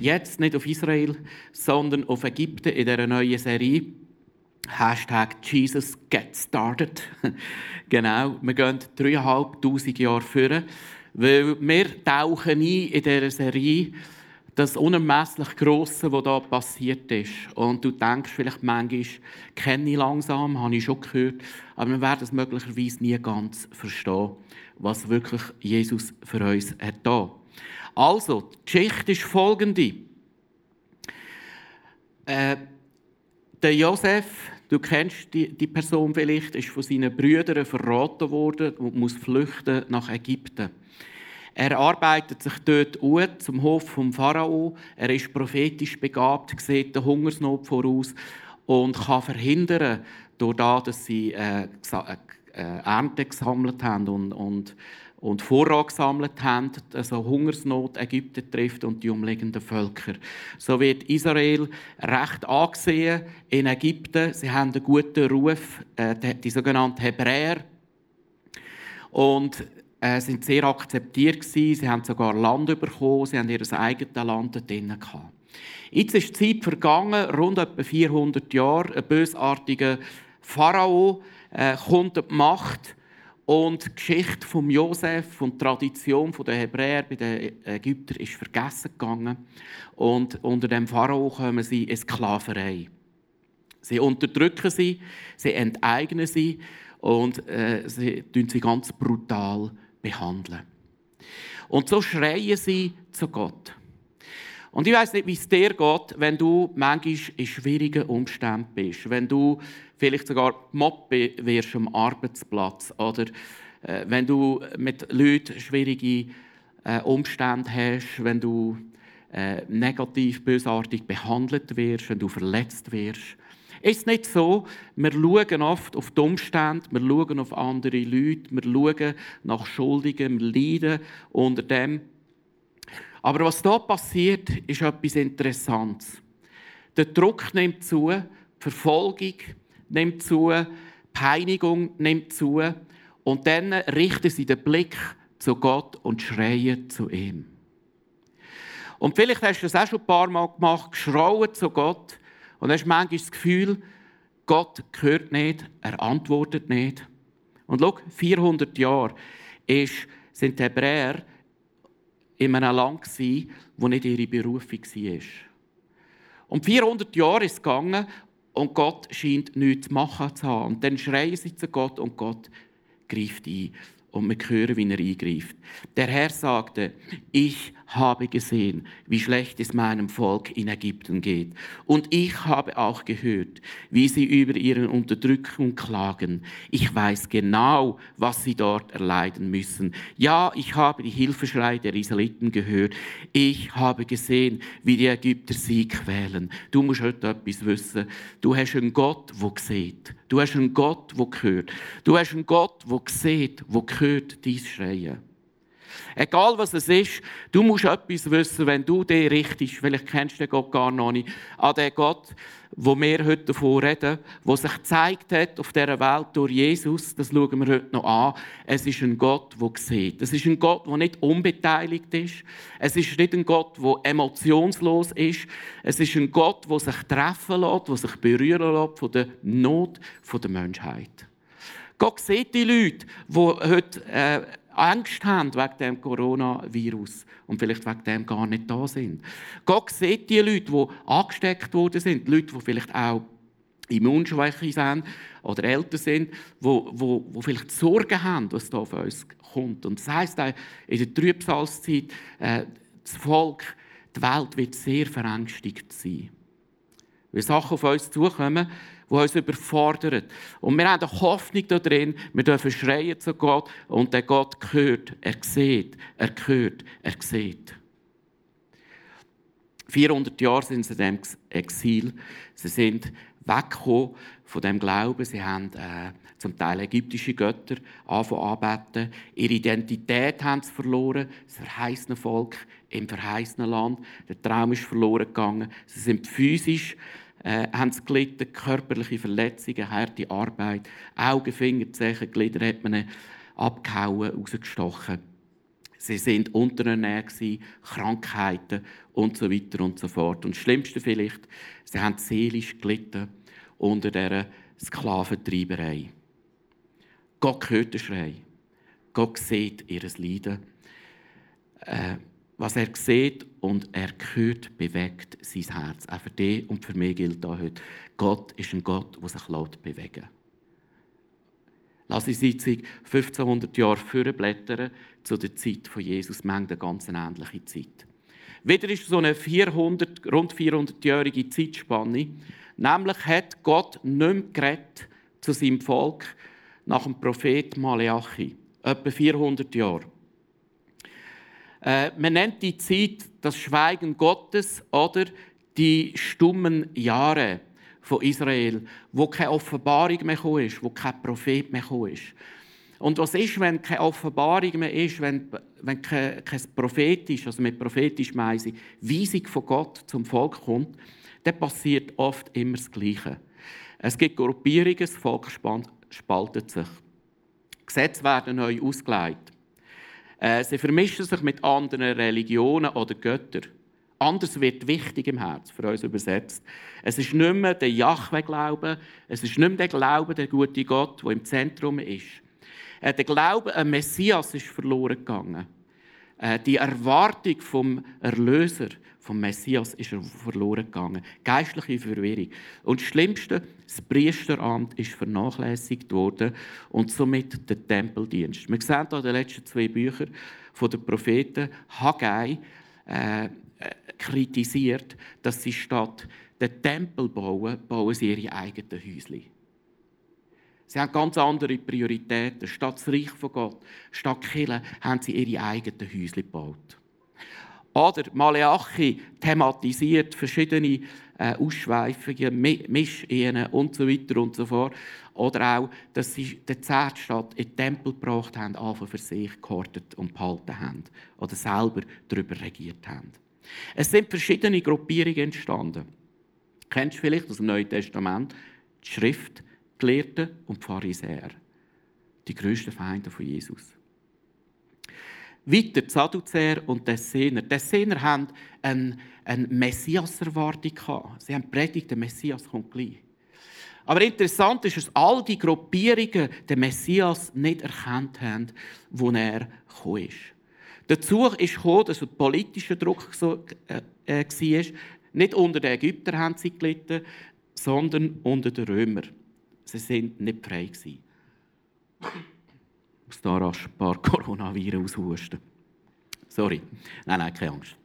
Jetzt nicht auf Israel, sondern auf Ägypten in dieser neuen Serie. Hashtag Jesus Get Started. genau, wir gehen dreieinhalbtausend Jahre führen, weil wir tauchen ein in dieser Serie das unermesslich Grosse, was da passiert ist. Und du denkst vielleicht manchmal, kenne ich langsam, habe ich schon gehört, aber wir werden es möglicherweise nie ganz verstehen, was wirklich Jesus für uns hat da. Also, die Geschichte ist folgende. Äh, der Josef, du kennst die, die Person vielleicht, ist von seinen Brüdern verraten worden und muss flüchten nach Ägypten. Er arbeitet sich dort aus zum Hof vom Pharao. Er ist prophetisch begabt, sieht die Hungersnot voraus und kann verhindern, durch das, dass sie äh, Ernte gesammelt haben und, und und Vorrat gesammelt haben, also Hungersnot Ägypten trifft und die umliegenden Völker. So wird Israel recht angesehen in Ägypten. Sie haben einen guten Ruf, äh, die sogenannten Hebräer. Und äh, sind sehr akzeptiert gewesen. Sie haben sogar Land bekommen, sie haben ihr eigenes Land dort gehabt. Jetzt ist die Zeit vergangen, rund etwa 400 Jahre. Ein bösartiger Pharao äh, kommt die Macht und die Geschichte von Josef und die Tradition der Hebräer bei den Ägyptern ist vergessen gegangen. Und unter dem Pharao kommen sie in Sklaverei. Sie unterdrücken sie, sie enteignen sie und äh, sie tun sie ganz brutal behandeln. Und so schreien sie zu Gott. Und ich weiß nicht, wie es dir geht, wenn du manchmal in schwierigen Umständen bist. Wenn du vielleicht sogar Mobbe wirst am Arbeitsplatz oder äh, wenn du mit Leuten schwierige äh, Umstände hast, wenn du äh, negativ, bösartig behandelt wirst, wenn du verletzt wirst. Ist es nicht so, wir schauen oft auf die Umstände, wir schauen auf andere Leute, wir schauen nach Schuldigen, wir leiden unter dem, aber was da passiert, ist etwas Interessantes. Der Druck nimmt zu, die Verfolgung nimmt zu, Peinigung nimmt zu und dann richten sie den Blick zu Gott und schreien zu ihm. Und vielleicht hast du das auch schon ein paar Mal gemacht, geschrauen zu Gott und hast manchmal das Gefühl, Gott hört nicht, er antwortet nicht. Und schau, 400 Jahre ist, sind die Hebräer in einem Land, wo nicht ihre Berufung war. Und 400 Jahre ist es gegangen und Gott scheint nichts zu machen zu haben. Und dann schreien sie zu Gott und Gott greift ein und wir hören, wie er eingreift. Der Herr sagte, ich habe gesehen, wie schlecht es meinem Volk in Ägypten geht. Und ich habe auch gehört, wie sie über ihre Unterdrückung klagen. Ich weiß genau, was sie dort erleiden müssen. Ja, ich habe die Hilfeschrei der Israeliten gehört. Ich habe gesehen, wie die Ägypter sie quälen. Du musst heute etwas wissen. Du hast einen Gott, der sieht. Du hast einen Gott, der hört. Du hast einen Gott, der sieht, der hört dein Schreien. Egal was es ist, du musst etwas wissen, wenn du dich richtest. Vielleicht kennst du den Gott gar noch nicht. An den Gott, wo wir heute davon reden, der sich gezeigt hat auf dieser Welt durch Jesus, das schauen wir heute noch an. Es ist ein Gott, der sieht. Es ist ein Gott, der nicht unbeteiligt ist. Es ist nicht ein Gott, der emotionslos ist. Es ist ein Gott, der sich treffen lässt, der sich berühren lässt von der Not der Menschheit. Gott sieht die Leute, die heute äh, Angst haben wegen dem Coronavirus und vielleicht wegen dem gar nicht da sind. Gott sieht die Leute, die angesteckt worden sind, Leute, die vielleicht auch immunschwäche sind oder älter sind, wo, wo, wo vielleicht Sorgen haben, was da auf uns kommt. Und das heisst auch in der Trübsalzeit, äh, das Volk, die Welt wird sehr verängstigt sein. Wenn Sachen auf uns zukommen, die uns überfordern. Und wir haben eine Hoffnung darin, wir dürfen schreien zu Gott und der Gott hört, er sieht, er hört, er sieht. 400 Jahre sind sie in diesem Exil. Sie sind weggekommen von dem Glauben. Sie haben äh, zum Teil ägyptische Götter angefangen anbeten. Ihre Identität haben sie verloren. Das verheißene Volk im verheißenen Land. Der Traum ist verloren gegangen. Sie sind physisch äh, haben sie gelitten, körperliche Verletzungen, harte Arbeit, Augen, Finger, Zehen, Glieder hat man abgehauen, rausgestochen. Sie sind unterernährt, Krankheiten und so weiter und so fort. Und das Schlimmste vielleicht, sie haben seelisch gelitten unter dieser Sklaventreiberei. Gott hört den Schrei. Gott sieht ihr Leiden. Äh, was er sieht und er hört, bewegt sein Herz. Auch für dich und für mich gilt da heute. Gott ist ein Gott, der sich bewegen lässt. Lass uns jetzt 1500 Jahre vorblättern zu der Zeit von Jesus. Wir eine ganz ähnliche Zeit. Wieder ist so eine 400, rund 400-jährige Zeitspanne. Nämlich hat Gott nicht mehr zu seinem Volk nach dem Prophet Maleachi. Etwa 400 Jahre. Äh, man nennt die Zeit das Schweigen Gottes oder die stummen Jahre von Israel, wo keine Offenbarung mehr ist, wo kein Prophet mehr ist. Und was ist, wenn keine Offenbarung mehr ist, wenn, wenn kein, kein prophetisch, also mit prophetisch meise Weisung von Gott zum Volk kommt, dann passiert oft immer das Gleiche. Es gibt Gruppierungen, das Volk spaltet sich. Gesetze werden neu ausgelegt. Äh, sie vermischen sich mit anderen Religionen oder Göttern. Anders wird wichtig im Herz, für uns übersetzt. Es ist nicht mehr der Jahwe-Glaube, es ist nicht mehr der Glaube, der gute Gott, der im Zentrum ist. Äh, der Glaube an Messias ist verloren gegangen. Äh, die Erwartung vom Erlöser, vom Messias, ist verloren gegangen. Geistliche Verwirrung. Und das Schlimmste, das Priesteramt ist vernachlässigt worden und somit der Tempeldienst. Wir sehen hier in den letzten zwei Büchern von den Propheten Haggai äh, äh, kritisiert, dass sie statt den Tempel bauen, bauen sie ihre eigenen Häuschen. Sie haben ganz andere Prioritäten. Statt das Reich von Gott, statt Kirche, haben sie ihre eigenen Häuschen gebaut. Oder Maleachi thematisiert verschiedene äh, Ausschweifungen, Mischehen und so weiter und so fort. Oder auch, dass sie die Zertstadt in den Tempel gebracht haben, einfach für sich gehortet und behalten haben. Oder selber darüber regiert haben. Es sind verschiedene Gruppierungen entstanden. Kennst du vielleicht aus dem Neuen Testament die Schrift, Gelehrten und Pharisäer. Die grössten Feinde von Jesus. Weiter die Sadduzäer und die Essener. Die Essener haben eine, eine Messias-Erwartung Sie haben predigt, der Messias kommt gleich. Aber interessant ist, dass all die Gruppierungen den Messias nicht erkannt haben, wo er gekommen ist. Dazu ist gekommen, dass der politische Druck so, äh, äh, war. Nicht unter den Ägyptern haben sie gelitten, sondern unter den Römern. Sie sind nicht frei gewesen. Muss da rasch ein paar Coronaviren aushusten. Sorry. Nein, nein, keine Angst.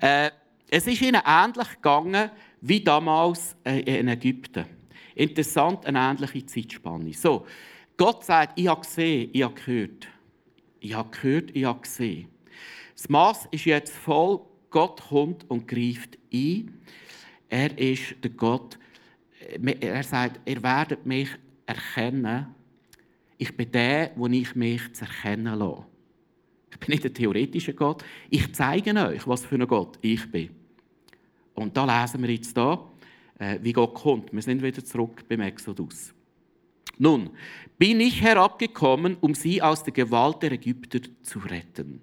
Äh, es ist ihnen ähnlich gegangen wie damals äh, in Ägypten. Interessant, eine ähnliche Zeitspanne. So, Gott sagt, ich habe gesehen, ich habe gehört. Ich habe gehört, ich habe gesehen. Das Maß ist jetzt voll. Gott kommt und greift ein. Er ist der Gott, er sagt, ihr werdet mich erkennen. Ich bin der, wo ich mich zu erkennen lasse. Ich bin nicht ein theoretischer Gott. Ich zeige euch, was für ein Gott ich bin. Und da lesen wir jetzt da, äh, wie Gott kommt. Wir sind wieder zurück beim Exodus. Nun, bin ich herabgekommen, um sie aus der Gewalt der Ägypter zu retten.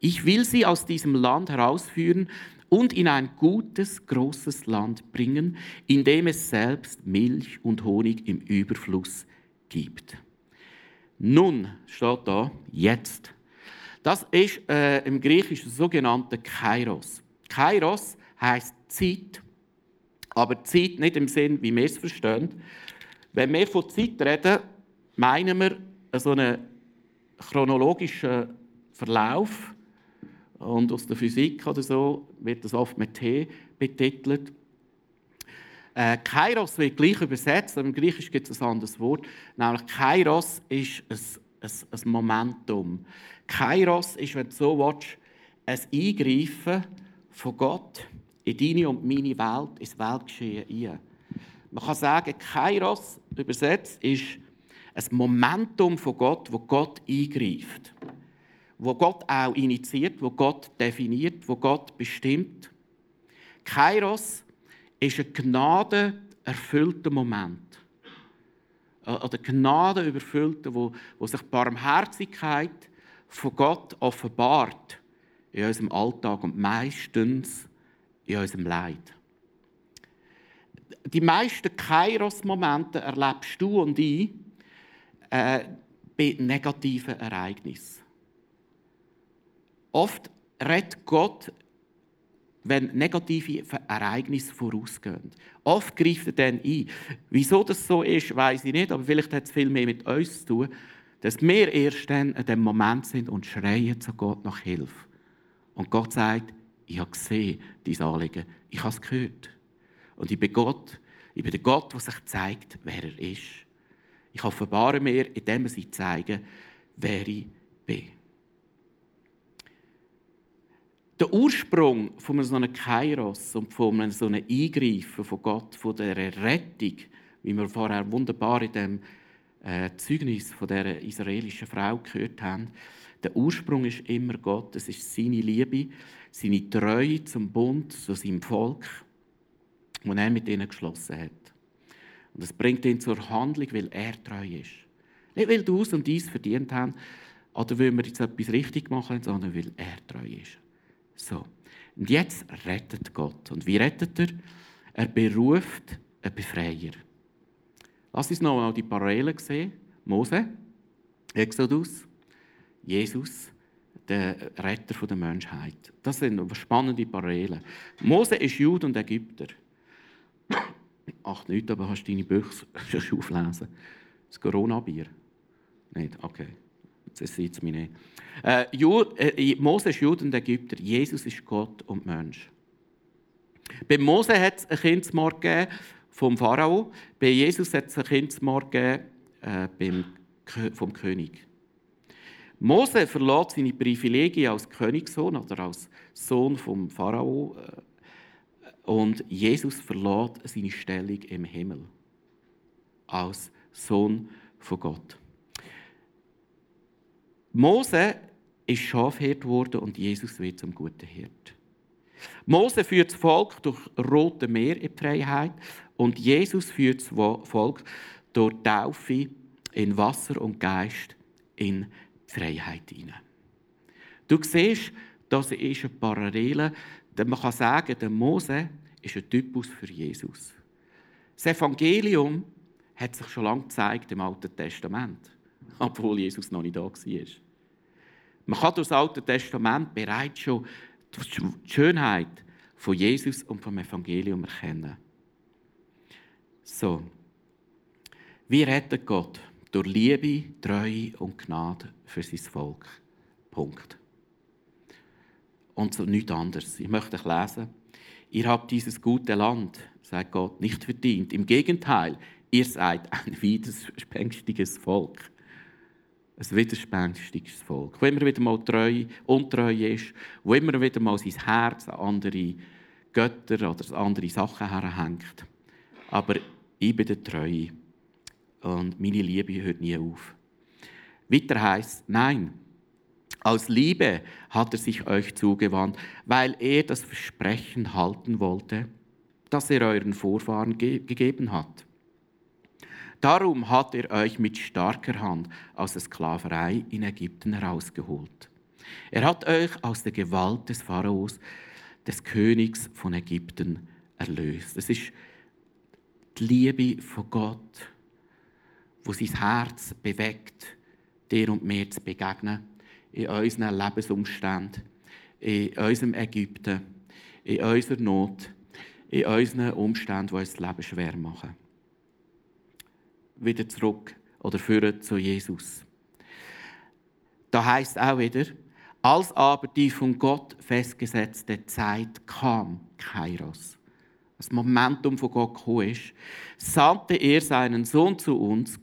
Ich will sie aus diesem Land herausführen und in ein gutes, großes Land bringen, in dem es selbst Milch und Honig im Überfluss gibt. Nun steht da jetzt. Das ist äh, im Griechischen sogenannte Kairos. Kairos heißt Zeit, aber Zeit nicht im Sinn, wie wir es verstehen. Wenn wir von Zeit reden, meinen wir so einen chronologischen Verlauf und aus der Physik oder so wird das oft mit T betitelt. Äh, Kairos wird gleich übersetzt, aber im Griechisch gibt es ein anderes Wort. Nämlich Kairos ist ein, ein, ein Momentum. Kairos ist, wenn du so willst, ein Eingreifen von Gott in deine und meine Welt, ins Weltgeschehen ein. Man kann sagen, Kairos übersetzt ist ein Momentum von Gott, wo Gott eingreift wo Gott auch initiiert, wo Gott definiert, wo Gott bestimmt. Kairos ist ein gnadenerfüllter Moment. Oder Gnade überfüllter, wo, wo sich Barmherzigkeit von Gott offenbart in unserem Alltag und meistens in unserem Leid. Die meisten Kairos-Momente erlebst du und ich äh, bei negativen Ereignissen. Oft redet Gott, wenn negative Ereignisse vorausgehen. Oft greift er dann ein. Wieso das so ist, weiß ich nicht, aber vielleicht hat es viel mehr mit uns zu tun, dass wir erst dann in dem Moment sind und schreien zu Gott nach Hilfe. Und Gott sagt, ich habe gesehen, dein Anliegen, ich habe es gehört. Und ich bin Gott, ich bin der Gott, der sich zeigt, wer er ist. Ich offenbare mir, indem er sich zeige, wer ich bin. Der Ursprung von so einem Kairos und von so einem Eingreifen von Gott, von der Rettung, wie wir vorher wunderbar in dem äh, Zeugnis von der israelischen Frau gehört haben, der Ursprung ist immer Gott. Es ist seine Liebe, seine Treue zum Bund, zu seinem Volk, den er mit ihnen geschlossen hat. Und das bringt ihn zur Handlung, weil er treu ist. Nicht, weil du es und dies verdient haben oder weil wir jetzt etwas richtig machen, sondern weil er treu ist. So. Und jetzt rettet Gott. Und wie rettet er? Er beruft einen Befreier. Lass uns noch die Parallelen sehen. Mose, Exodus, Jesus, der Retter der Menschheit. Das sind spannende Parallelen. Mose ist Jude und Ägypter. Ach, nicht, aber hast du deine Bücher auflesen? Das Corona-Bier? Nicht? Okay. Jetzt sieht es mich nicht. Äh, äh, Mose ist Jude und Ägypter. Jesus ist Gott und Mensch. Bei Mose hat es ein Kindsmord gegeben vom Pharao. Bei Jesus hat es ein Kindsmord gegeben äh, beim, vom König. Mose verlässt seine Privilegien als Königssohn oder als Sohn vom Pharao äh, und Jesus verlässt seine Stellung im Himmel als Sohn von Gott. Mose ist Schafhirt worden und Jesus wird zum guten Hirt. Mose führt das Volk durch Rote Meer in die Freiheit und Jesus führt das Volk durch Taufe in Wasser und Geist in die Freiheit hinein. Du siehst, das ist eine Parallele. Man kann sagen, der Mose ist ein Typus für Jesus. Das Evangelium hat sich schon lange gezeigt im Alten Testament, obwohl Jesus noch nicht da war. Man kann durch das Alte Testament bereits schon die Schönheit von Jesus und vom Evangelium erkennen. So, wie rettet Gott? Durch Liebe, Treue und Gnade für sein Volk. Punkt. Und so nichts anderes. Ich möchte euch lesen. Ihr habt dieses gute Land, sagt Gott, nicht verdient. Im Gegenteil, ihr seid ein widerspenstiges Volk ein widerspenstiges Volk, wo immer wieder mal treu, untreu ist, wo immer wieder mal sein Herz an andere Götter oder andere Sachen herhängt. Aber ich bin der Treue und meine Liebe hört nie auf. Weiter heißt nein, aus Liebe hat er sich euch zugewandt, weil er das Versprechen halten wollte, das er euren Vorfahren ge gegeben hat. Darum hat er euch mit starker Hand aus der Sklaverei in Ägypten herausgeholt. Er hat euch aus der Gewalt des Pharaos, des Königs von Ägypten, erlöst. Es ist die Liebe von Gott, wo sein Herz bewegt, dir und mir zu begegnen, in unseren Lebensumständen, in unserem Ägypten, in unserer Not, in unseren Umständen, die uns das Leben schwer machen wieder zurück oder führen zu Jesus. Da heißt auch wieder, als aber die von Gott festgesetzte Zeit kam, Kairos, das Momentum von Gott gekommen ist, sandte er seinen Sohn zu uns.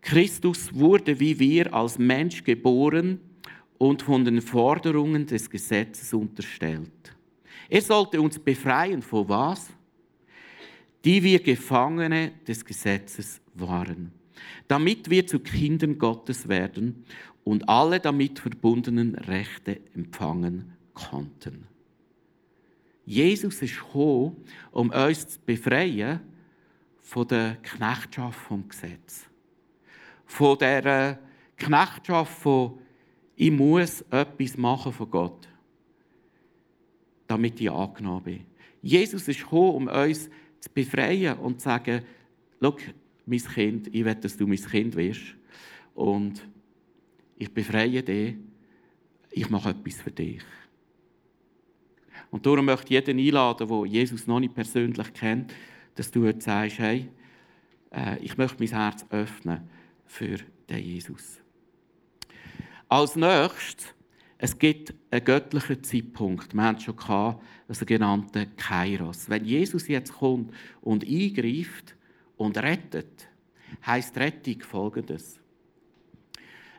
Christus wurde wie wir als Mensch geboren und von den Forderungen des Gesetzes unterstellt. Er sollte uns befreien von was? Die wir Gefangene des Gesetzes waren, damit wir zu Kindern Gottes werden und alle damit verbundenen Rechte empfangen konnten. Jesus ist gekommen, um uns zu befreien von der Knechtschaft vom Gesetz. Von der Knechtschaft von Ich muss etwas machen von Gott, damit ich angenommen bin. Jesus ist gekommen, um uns zu befreien und zu sagen, schau, mein Kind, ich will, dass du mein Kind wirst. Und ich befreie dich, ich mache etwas für dich. Und darum möchte ich jeden einladen, der Jesus noch nicht persönlich kennt, dass du jetzt sagst, hey, äh, ich möchte mein Herz öffnen für den Jesus. Als nächstes, es gibt einen göttlichen Zeitpunkt. Wir haben es schon gehabt, einen sogenannten Kairos. Wenn Jesus jetzt kommt und eingreift und rettet, heißt Rettung folgendes.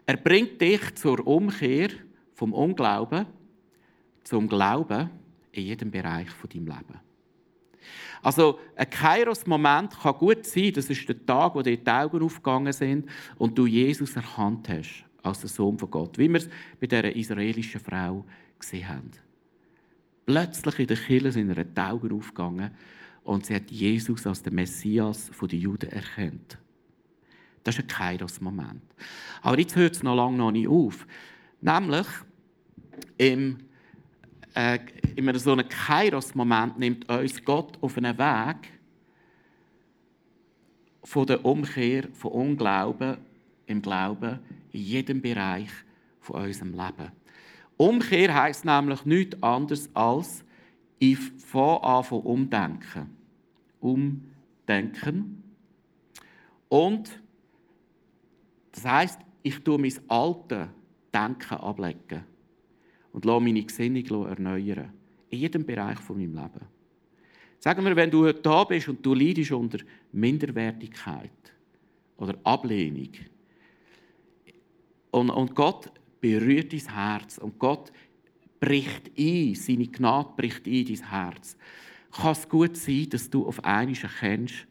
Er bringt dich zur Umkehr vom Unglauben zum Glauben in jedem Bereich von deinem Leben. Also ein Kairos-Moment kann gut sein, das ist der Tag, wo dir die Augen aufgegangen sind und du Jesus erkannt hast als der Sohn von Gott, wie wir es bei dieser israelischen Frau gesehen haben. Plötzlich in der Kirche sind ihr die Augen aufgegangen und sie hat Jesus als den Messias der Juden erkannt. Das ist ein Kairos-Moment. Aber jetzt hört es noch lange noch nicht auf. Nämlich, im, äh, in so einem Kairos-Moment nimmt uns Gott auf einen Weg von der Umkehr von Unglauben im Glauben in jedem Bereich von unserem Leben. Umkehr heißt nämlich nichts anderes als ich fange an von umdenken. Umdenken. Und das heißt, ich tue mein altes Denken ablegen und lasse meine Gesinnung erneuern. In jedem Bereich von meinem Leben. Sagen wir, wenn du heute da bist und du leidest unter Minderwertigkeit oder Ablehnung, und, und Gott berührt dein Herz und Gott bricht ein, seine Gnade bricht ein dein Herz. Kann es gut sein, dass du auf einmal erkennst,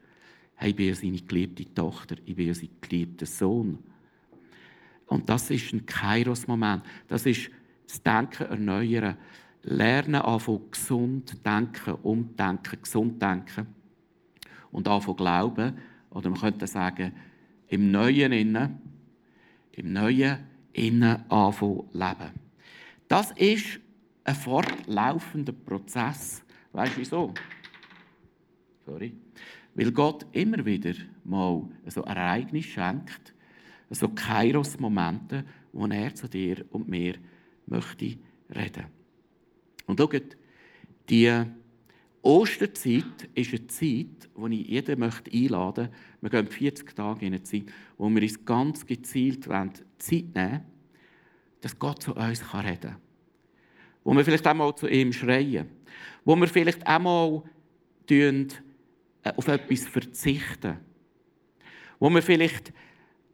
hey, ich bin seine geliebte Tochter, ich bin sein geliebter Sohn. Und das ist ein Kairos-Moment. Das ist das Denken erneuern. Lernen anfangen gesund denken, umdenken, gesund denken. Und anfangen glauben, oder man könnte sagen, im Neuen innen, im Neuen innen anfangen leben. Das ist ein fortlaufender Prozess. Weißt du wieso? Sorry. Weil Gott immer wieder mal so Ereignis schenkt, so Kairos-Momente, wo er zu dir und mir möchte reden. Und schaut, die Osterzeit ist eine Zeit, wo ich jeden möchte einladen möchte. Wir gehen 40 Tage in eine Zeit, wo wir uns ganz gezielt Zeit nehmen dass Gott zu uns reden kann. Wo wir vielleicht einmal zu ihm schreien. Wo wir vielleicht einmal äh, auf etwas verzichten. Wo wir vielleicht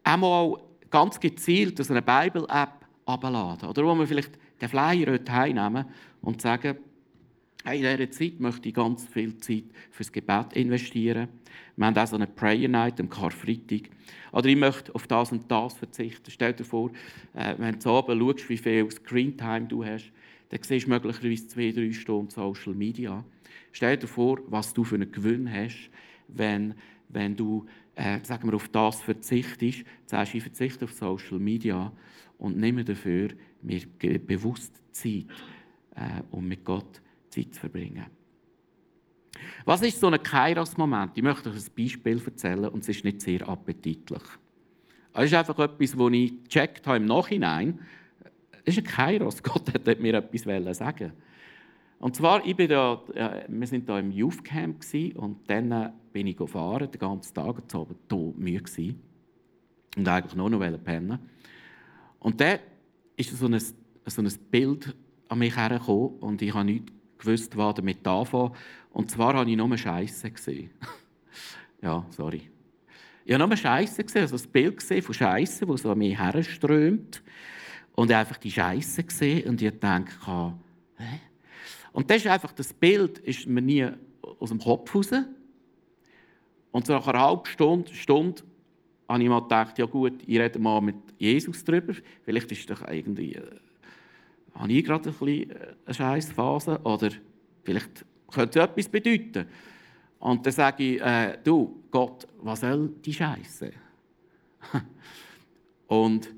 einmal ganz gezielt aus einer Bible-App abladen. Oder wo wir vielleicht den Flyer heute heimnehmen und sagen, in dieser Zeit möchte ich ganz viel Zeit fürs Gebet investieren. Wir haben auch so eine Prayer Night am Karfreitag. Oder ich möchte auf das und das verzichten. Stell dir vor, äh, wenn du oben schaust, wie viel Screentime du hast, dann siehst du möglicherweise zwei, drei Stunden Social Media. Stell dir vor, was du für einen Gewinn hast, wenn, wenn du äh, sagen wir, auf das verzichtest. Sagst, ich verzichte auf Social Media und nehme dafür mir bewusst Zeit, äh, um mit Gott Zeit zu verbringen. Was ist so ein Kairos-Moment? Ich möchte euch ein Beispiel erzählen und es ist nicht sehr appetitlich. Es ist einfach etwas, das ich gecheckt habe im Nachhinein. Es ist ein Kairos. Gott hat mir etwas sagen Und zwar, ich bin da, wir waren da im Youth Camp und dann bin ich gefahren, den ganzen Tag, und war tot müde und eigentlich nur noch pennen. Und dann ist so ein, so ein Bild an mich hergekommen und ich habe nicht gewusst, was damit anfangen. Und zwar habe ich nur Scheiße gesehen. ja, sorry. Ich habe nur Scheiße gesehen, also das Bild gesehen von Scheiße, wo so an mich herströmt. Und einfach die Scheiße gesehen und ich dachte, hä? Und das ist einfach, das Bild ist mir nie aus dem Kopf raus. Und so nach einer halben Stunde, Stunde habe ich mal gedacht, ja gut, ich rede mal mit Jesus darüber. Vielleicht ist doch irgendwie äh, habe ich gerade ein äh, eine Scheißphase oder vielleicht könnte es etwas bedeuten. Und dann sage ich, äh, du, Gott, was soll die Scheiße? Und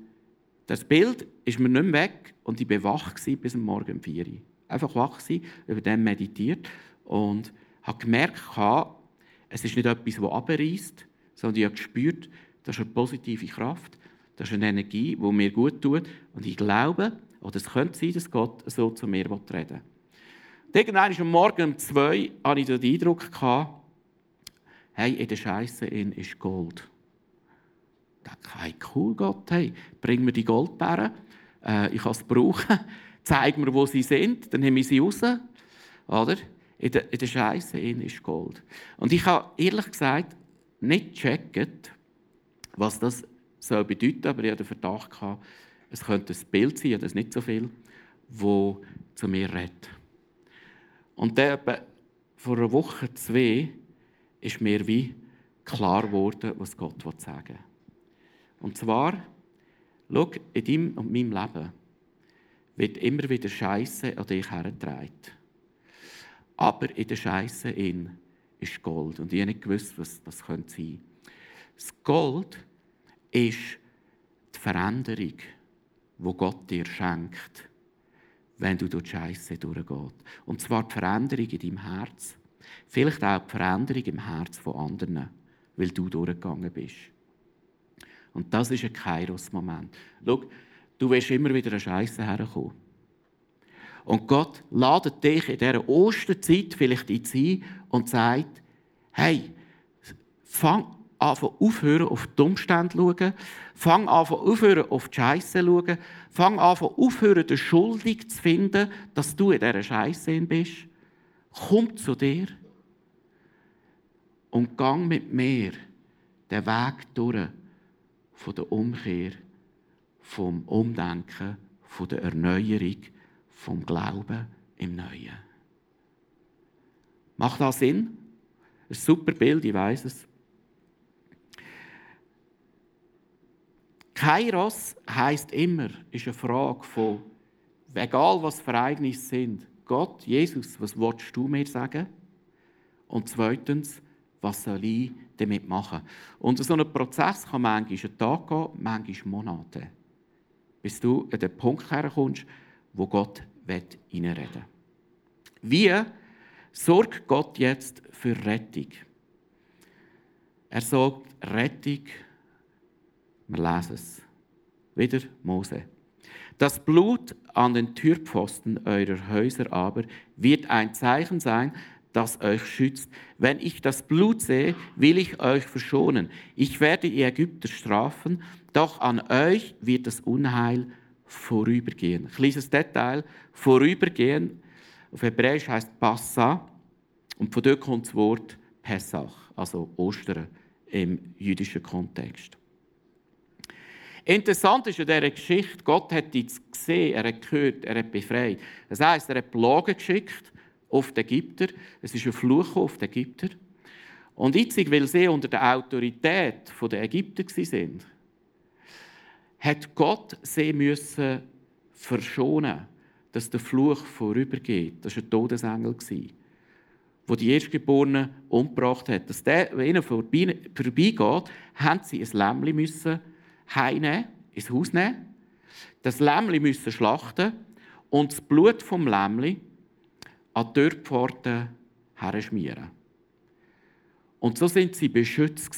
Das Bild ist mir nicht mehr weg und ich war wach bis Morgen um 4 Uhr. Einfach wach gewesen, über dem meditiert und habe gemerkt, es ist nicht etwas, das abreißt, sondern ich habe gespürt, das ist eine positive Kraft, das ist eine Energie, die mir gut tut. Und ich glaube, oder es könnte sein, dass Gott so zu mir reden will. Irgendwann am Morgen um zwei hatte ich den Eindruck, hey, in der Scheiße ist Gold. Dachte, hey, cool Gott, hey, bring mir die Goldbären, äh, ich kann es brauchen, zeig mir, wo sie sind, dann nehme ich sie raus. Oder? In der, der Scheiße ist Gold. Und ich habe ehrlich gesagt nicht gecheckt, was das soll bedeuten, aber ich hatte den Verdacht, es könnte ein Bild sein, das nicht so viel, wo zu mir redet. Und dann vor einer Woche, zwei, ist mir wie klar geworden, was Gott sagen will. Und zwar, schau, in deinem und meinem Leben wird immer wieder Scheiße an dich hergetragen. Aber in der Scheiße ist Gold. Und ich habe nicht gewusst, was das sein könnte. Das Gold ist die Veränderung, wo Gott dir schenkt, wenn du durch die Scheiße durchgehst. Und zwar die Veränderung in deinem Herz. Vielleicht auch die Veränderung im Herz von anderen, weil du durchgegangen bist. Und das ist ein Kairos-Moment. Schau, du wirst immer wieder an Scheiße herkommen. Und Gott ladet dich in dieser Osterzeit vielleicht in ein und sagt, hey, fang an, aufhören auf die Umstände zu schauen, fang an, aufhören auf die Scheiße zu schauen, fang an, aufhören, die Schuldig zu finden, dass du in dieser Scheiße bist. Komm zu dir und gang mit mir den Weg durch von der Umkehr, vom Umdenken, von der Erneuerung, vom Glauben im Neuen. Macht das Sinn? Ein super Bild, ich weiß es. Kairos heißt immer, ist eine Frage von, egal was für Ereignisse sind, Gott, Jesus, was willst du mir sagen? Und zweitens, was soll ich damit machen? Und so ein Prozess kann manchmal einen Tag gehen, manchmal Monate, bis du an den Punkt herkommst, wo Gott reinreden will. Wie sorgt Gott jetzt für Rettung? Er sagt Rettung, wir lesen es. Wieder Mose. Das Blut an den Türpfosten eurer Häuser aber wird ein Zeichen sein, das euch schützt. Wenn ich das Blut sehe, will ich euch verschonen. Ich werde die Ägypter strafen, doch an euch wird das Unheil vorübergehen. Kleines Detail, vorübergehen, auf Hebräisch heißt Passa und von dort kommt das Wort Pessach, also Ostern im jüdischen Kontext. Interessant ist in dieser Geschichte, Gott hat jetzt gesehen, er hat gehört, er hat befreit. Das heisst, er hat Plagen geschickt auf die Ägypter. Es ist ein Fluch auf die Ägypter. Und jetzt, weil sie unter der Autorität der Ägypter waren, hat Gott sie müssen verschonen, dass der Fluch vorübergeht. Das war ein Todesengel, der die Erstgeborenen umgebracht hat. Dass der, er vorbeigeht, haben sie ein Lämmchen müssen heimnehmen, ins Haus nehmen, das Lämmli müssen schlachten und das Blut vom Lämmli an die Türpforten herschmieren. Und so sind sie beschützt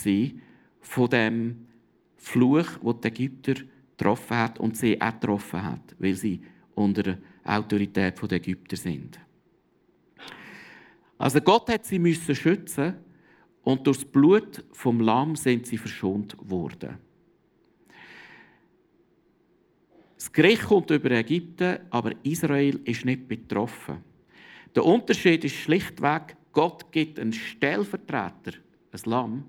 von dem Fluch, den die Ägypter getroffen hat und sie auch getroffen hat, weil sie unter der Autorität der Ägypter sind. Also Gott hat sie müssen schützen und durch das Blut vom Lamm sind sie verschont worden. Das Gericht kommt über Ägypten, aber Israel ist nicht betroffen. Der Unterschied ist schlichtweg, Gott gibt einen Stellvertreter, ein Lamm,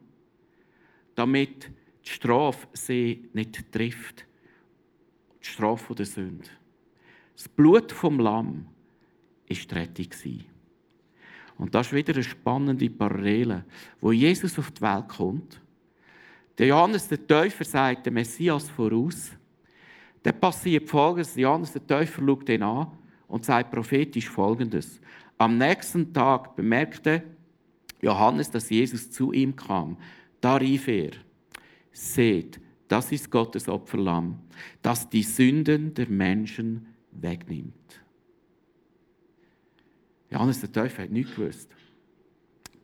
damit die Strafe sie nicht trifft. Die Strafe der Sünde. Das Blut vom Lamm war die Rettung. Und das ist wieder eine spannende Parallele, wo Jesus auf die Welt kommt. Johannes der Täufer sagt der Messias voraus, dann passiert Folgendes. Johannes der Täufer schaut ihn an und sagt prophetisch Folgendes. Am nächsten Tag bemerkte Johannes, dass Jesus zu ihm kam. Da rief er, seht, Das ist Gottes Opferlamm, das die Sünden der Menschen wegnimmt. Johannes der Täufer hat nichts gewusst.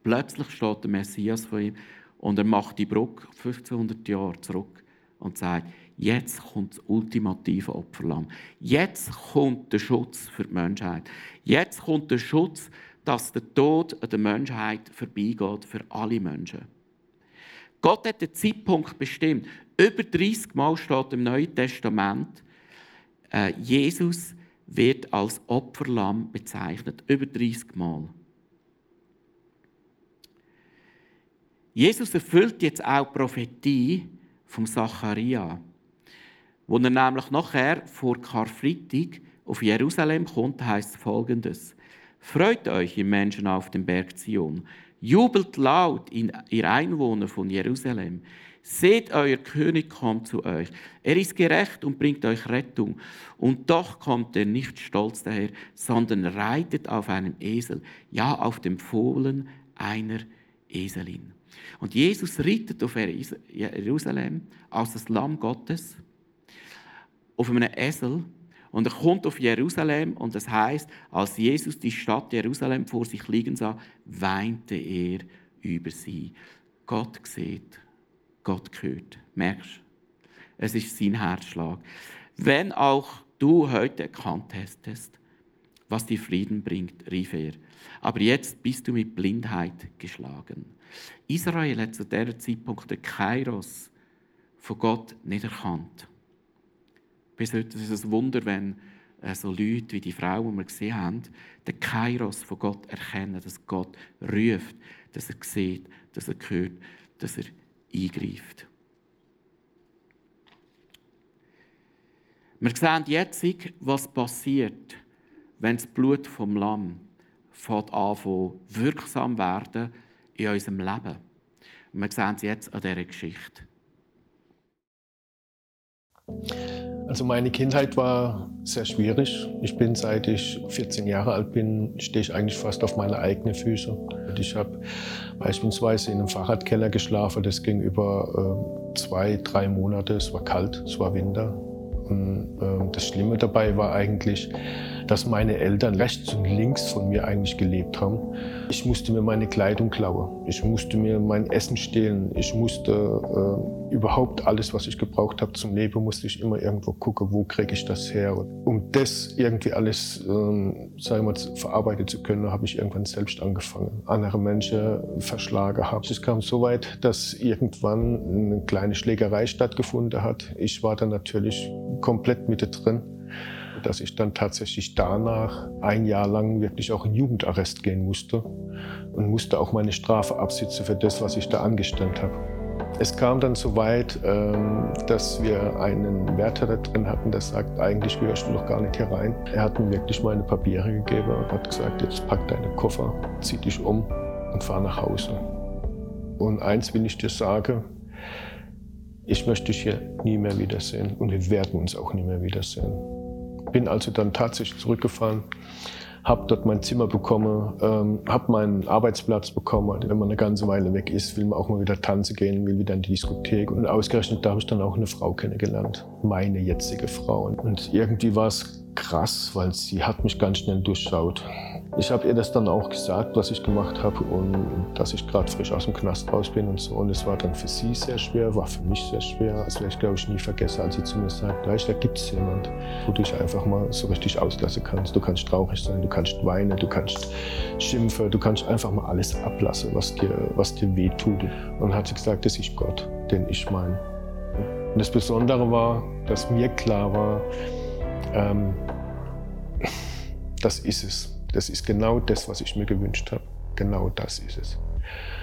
Plötzlich steht der Messias vor ihm und er macht die Brücke 1500 Jahre zurück und sagt, jetzt kommt das ultimative Opferlamm. Jetzt kommt der Schutz für die Menschheit. Jetzt kommt der Schutz, dass der Tod an der Menschheit vorbeigeht für alle Menschen. Gott hat den Zeitpunkt bestimmt. Über 30 Mal steht im Neuen Testament, äh, Jesus wird als Opferlamm bezeichnet. Über 30 Mal. Jesus erfüllt jetzt auch die Prophetie vom Zacharia, wo er nämlich nachher vor Karfreitag auf Jerusalem kommt, heißt folgendes: Freut euch, ihr Menschen auf dem Berg Zion, jubelt laut, ihr Einwohner von Jerusalem. Seht, euer König kommt zu euch. Er ist gerecht und bringt euch Rettung. Und doch kommt er nicht stolz daher, sondern reitet auf einem Esel, ja auf dem Fohlen einer Eselin. Und Jesus reitet auf Jerusalem als das Lamm Gottes auf einem Esel und er kommt auf Jerusalem und das heißt, als Jesus die Stadt Jerusalem vor sich liegen sah, weinte er über sie. Gott sieht, Gott hört. Merkst du? Es ist sein Herzschlag. Wenn auch du heute erkannt hättest, was dir Frieden bringt, rief er. Aber jetzt bist du mit Blindheit geschlagen. Israel hat zu dieser Zeitpunkt den Kairos von Gott nicht erkannt. Bis heute ist es ein Wunder, wenn äh, so Leute wie die Frau, die wir gesehen haben, den Kairos von Gott erkennen, dass Gott ruft, dass er sieht, dass er hört, dass er eingreift. Wir sehen jetzt, was passiert, wenn das Blut vom Lamm fängt an wirksam werden in unserem Leben. Und wir sehen es jetzt an dieser Geschichte. Also meine Kindheit war sehr schwierig. Ich bin, seit ich 14 Jahre alt bin, stehe ich eigentlich fast auf meine eigenen Füße. Ich habe beispielsweise in einem Fahrradkeller geschlafen. Das ging über äh, zwei, drei Monate. Es war kalt, es war Winter. Und äh, das Schlimme dabei war eigentlich, dass meine Eltern rechts und links von mir eigentlich gelebt haben. Ich musste mir meine Kleidung klauen, ich musste mir mein Essen stehlen, ich musste äh, überhaupt alles, was ich gebraucht habe zum Leben, musste ich immer irgendwo gucken, wo kriege ich das her. Um das irgendwie alles, ähm, sagen wir verarbeiten zu können, habe ich irgendwann selbst angefangen. Andere Menschen verschlagen habe. Es kam so weit, dass irgendwann eine kleine Schlägerei stattgefunden hat. Ich war dann natürlich komplett mit drin dass ich dann tatsächlich danach ein Jahr lang wirklich auch in Jugendarrest gehen musste und musste auch meine Strafe absitzen für das, was ich da angestellt habe. Es kam dann so weit, ähm, dass wir einen Wärter da drin hatten, der sagt, eigentlich gehörst du doch gar nicht hier rein. Er hat mir wirklich meine Papiere gegeben und hat gesagt, jetzt pack deine Koffer, zieh dich um und fahr nach Hause. Und eins will ich dir sagen, ich möchte dich hier nie mehr wiedersehen und wir werden uns auch nie mehr wiedersehen. Bin also dann tatsächlich zurückgefahren, habe dort mein Zimmer bekommen, ähm, habe meinen Arbeitsplatz bekommen. Wenn man eine ganze Weile weg ist, will man auch mal wieder tanzen gehen, will wieder in die Diskothek. Und ausgerechnet da habe ich dann auch eine Frau kennengelernt, meine jetzige Frau. Und irgendwie war es krass, weil sie hat mich ganz schnell durchschaut. Ich habe ihr das dann auch gesagt, was ich gemacht habe und dass ich gerade frisch aus dem Knast raus bin und so. Und es war dann für sie sehr schwer, war für mich sehr schwer. Das werde ich, glaube ich, nie vergessen, als sie zu mir sagt, weißt, da gibt es jemand, wo du dich einfach mal so richtig auslassen kannst. Du kannst traurig sein, du kannst weinen, du kannst schimpfen, du kannst einfach mal alles ablassen, was dir, was dir weh tut. Und hat sie gesagt, das ist Gott, den ich meine. Und das Besondere war, dass mir klar war, ähm, das ist es. Das ist genau das, was ich mir gewünscht habe. Genau das ist es.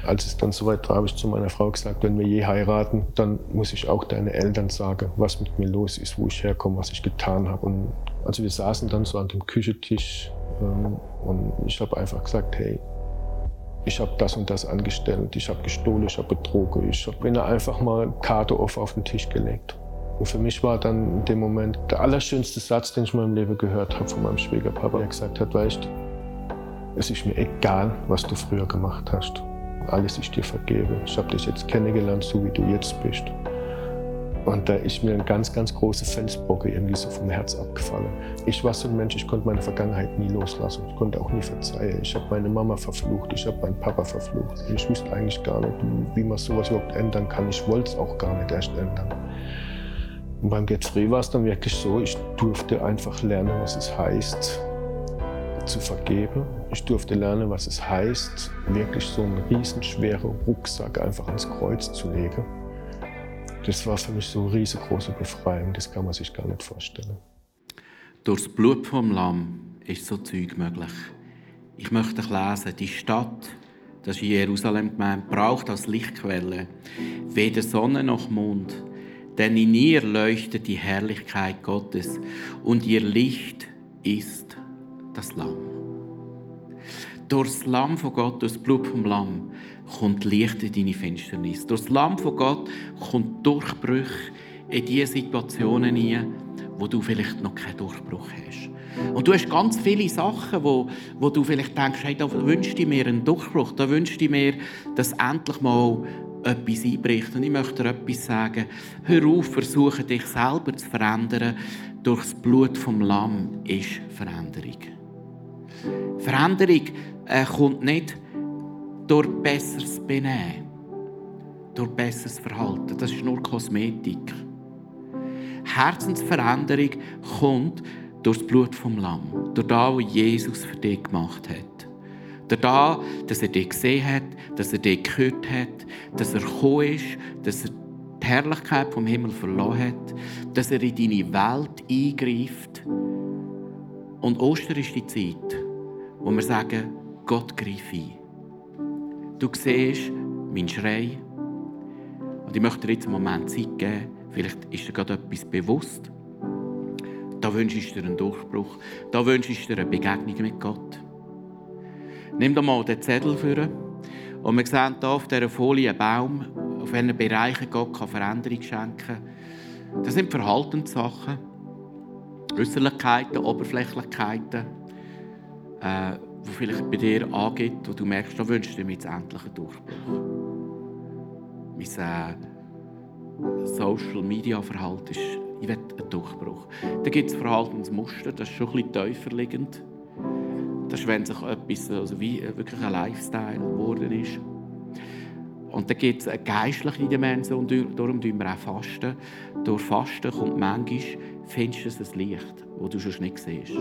Als es dann soweit war, habe ich zu meiner Frau gesagt, wenn wir je heiraten, dann muss ich auch deine Eltern sagen, was mit mir los ist, wo ich herkomme, was ich getan habe. Und also wir saßen dann so an dem Küchentisch ähm, und ich habe einfach gesagt, hey, ich habe das und das angestellt, ich habe gestohlen, ich habe betrogen, ich habe ihnen einfach mal Karte offen auf den Tisch gelegt. Und für mich war dann in dem Moment der allerschönste Satz, den ich in meinem Leben gehört habe von meinem Schwiegerpapa, der gesagt hat, weißt es ist mir egal, was du früher gemacht hast. Alles ich dir vergebe. Ich habe dich jetzt kennengelernt, so wie du jetzt bist. Und da ist mir ein ganz, ganz großer Felsbrocken irgendwie so vom Herz abgefallen. Ich war so ein Mensch, ich konnte meine Vergangenheit nie loslassen. Ich konnte auch nie verzeihen. Ich habe meine Mama verflucht, ich habe meinen Papa verflucht. Ich wusste eigentlich gar nicht, wie man sowas überhaupt ändern kann. Ich wollte es auch gar nicht erst ändern. Und beim Get Free war es dann wirklich so, ich durfte einfach lernen, was es heißt, zu vergeben. Ich durfte lernen, was es heißt, wirklich so einen riesenschweren Rucksack einfach ans Kreuz zu legen das war für mich so eine riesengroße Befreiung, das kann man sich gar nicht vorstellen. Durch das Blut vom Lamm ist so Zeug möglich. Ich möchte lesen, die Stadt, das ist Jerusalem gemeint, braucht als Lichtquelle weder Sonne noch Mond, denn in ihr leuchtet die Herrlichkeit Gottes und ihr Licht ist das Lamm. Durch das Lamm von Gott, durch das Blut vom Lamm, kommt Licht in deine Finsternis. Durch das Lamm von Gott kommt Durchbruch in die Situationen hinein, wo du vielleicht noch keinen Durchbruch hast. Und du hast ganz viele Sachen, wo, wo du vielleicht denkst, hey, da wünschst du mir einen Durchbruch, da wünschst du mir, dass endlich mal etwas einbricht. Und ich möchte dir etwas sagen. Hör auf, versuche dich selber zu verändern. Durch das Blut vom Lamm ist Veränderung. Veränderung äh, kommt nicht durch besseres Benehmen, durch besseres Verhalten. Das ist nur Kosmetik. Herzensveränderung kommt durch das Blut vom Lamm, durch das, was Jesus für dich gemacht hat. Das, dass er dich gesehen hat, dass er dich gehört hat, dass er gekommen ist, dass er die Herrlichkeit vom Himmel verloren hat, dass er in deine Welt eingreift. Und Ostern ist die Zeit, wo wir sagen, Gott greift ein. Du siehst meinen Schrei. Und ich möchte dir jetzt einen Moment Zeit geben. Vielleicht ist dir gerade etwas bewusst. Da wünsche ich dir einen Durchbruch. Da wünsche ich dir eine Begegnung mit Gott. Nimm doch mal den Zettel für. Und wir sehen hier auf dieser Folie einen Baum, auf welchen Bereichen Gott Veränderung schenken kann. Das sind Verhaltenssachen, Äußerlichkeiten, Oberflächlichkeiten. Äh, wo vielleicht bei dir angeht, wo du merkst, da wünschst du dir jetzt endlich einen Durchbruch. Mein äh, Social Media Verhalten ist, ich will einen Durchbruch. Da gibt es Verhaltensmuster, das ist schon ein bisschen tiefer liegend. Das ist, wenn sich etwas, also wie äh, wirklich ein Lifestyle geworden ist. Und dann gibt es eine geistliche Dimension und darum tun wir auch Fasten. Durch Fasten kommt manchmal, findest du ein Licht, das du schon nicht siehst.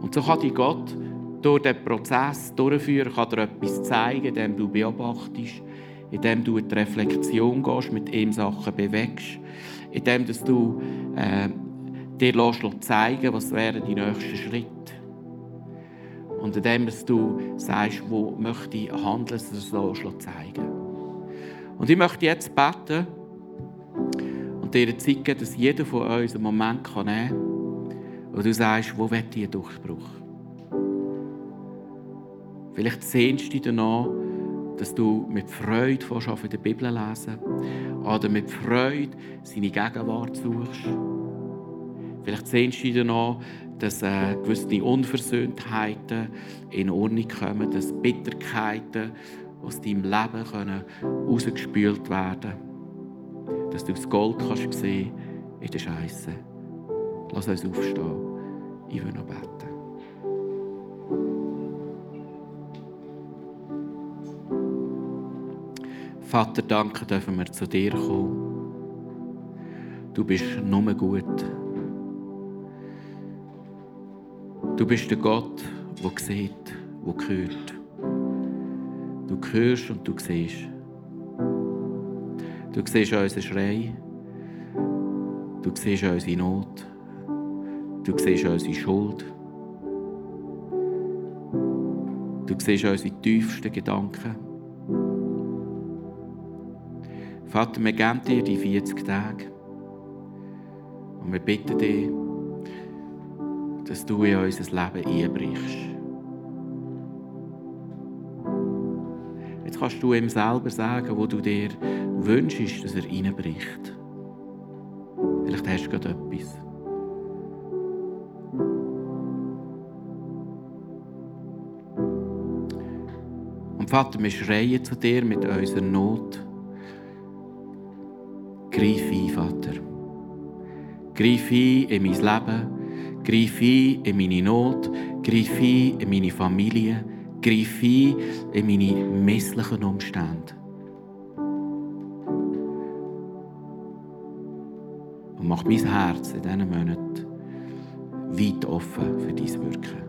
Und so kann dich Gott durch den Prozess durchführen, kann dir etwas zeigen, indem du beobachtest, indem du in die Reflexion gehst, mit ihm Sachen bewegst, indem du äh, dir lässt zeigen was wären die nächsten Schritte. Und indem du sagst, wo möchte ich handeln, du es zeigen Und ich möchte jetzt beten und dir Zeit geben, dass jeder von uns einen Moment nehmen kann, und du sagst, wo wird ihr Durchbruch? Vielleicht sehnst du dich danach, dass du mit Freude in der Bibel lesen oder mit Freude seine Gegenwart suchst. Vielleicht sehnst du dich danach, dass äh, gewisse Unversöhntheiten in Ordnung kommen, dass Bitterkeiten aus deinem Leben können rausgespült werden können. Dass du das Gold kannst sehen in der Scheiße. Lass uns aufstehen. Ich will noch beten. Vater, danke dürfen wir zu dir kommen. Du bist nur gut. Du bist der Gott, der sieht, der hört. Du hörst und du siehst. Du siehst unseren Schrei. Du siehst unsere Not. Du siehst unsere Schuld. Du siehst unsere tiefsten Gedanken. Vater, wir geben dir die 40 Tage. Und wir bitten dich, dass du in unser Leben einbrichst. Jetzt kannst du ihm selber sagen, wo du dir wünschst, dass er reinbricht. Vielleicht hast du gerade etwas. Und Vater, wir schreien zu dir mit unserer Not. Greif ein, Vater. Greif ein in mein Leben. Greif ein in meine Not. Greif ein in meine Familie. Greif ein in meine misslichen Umstände. Und mach mein Herz in diesen Monaten weit offen für dein Wirken.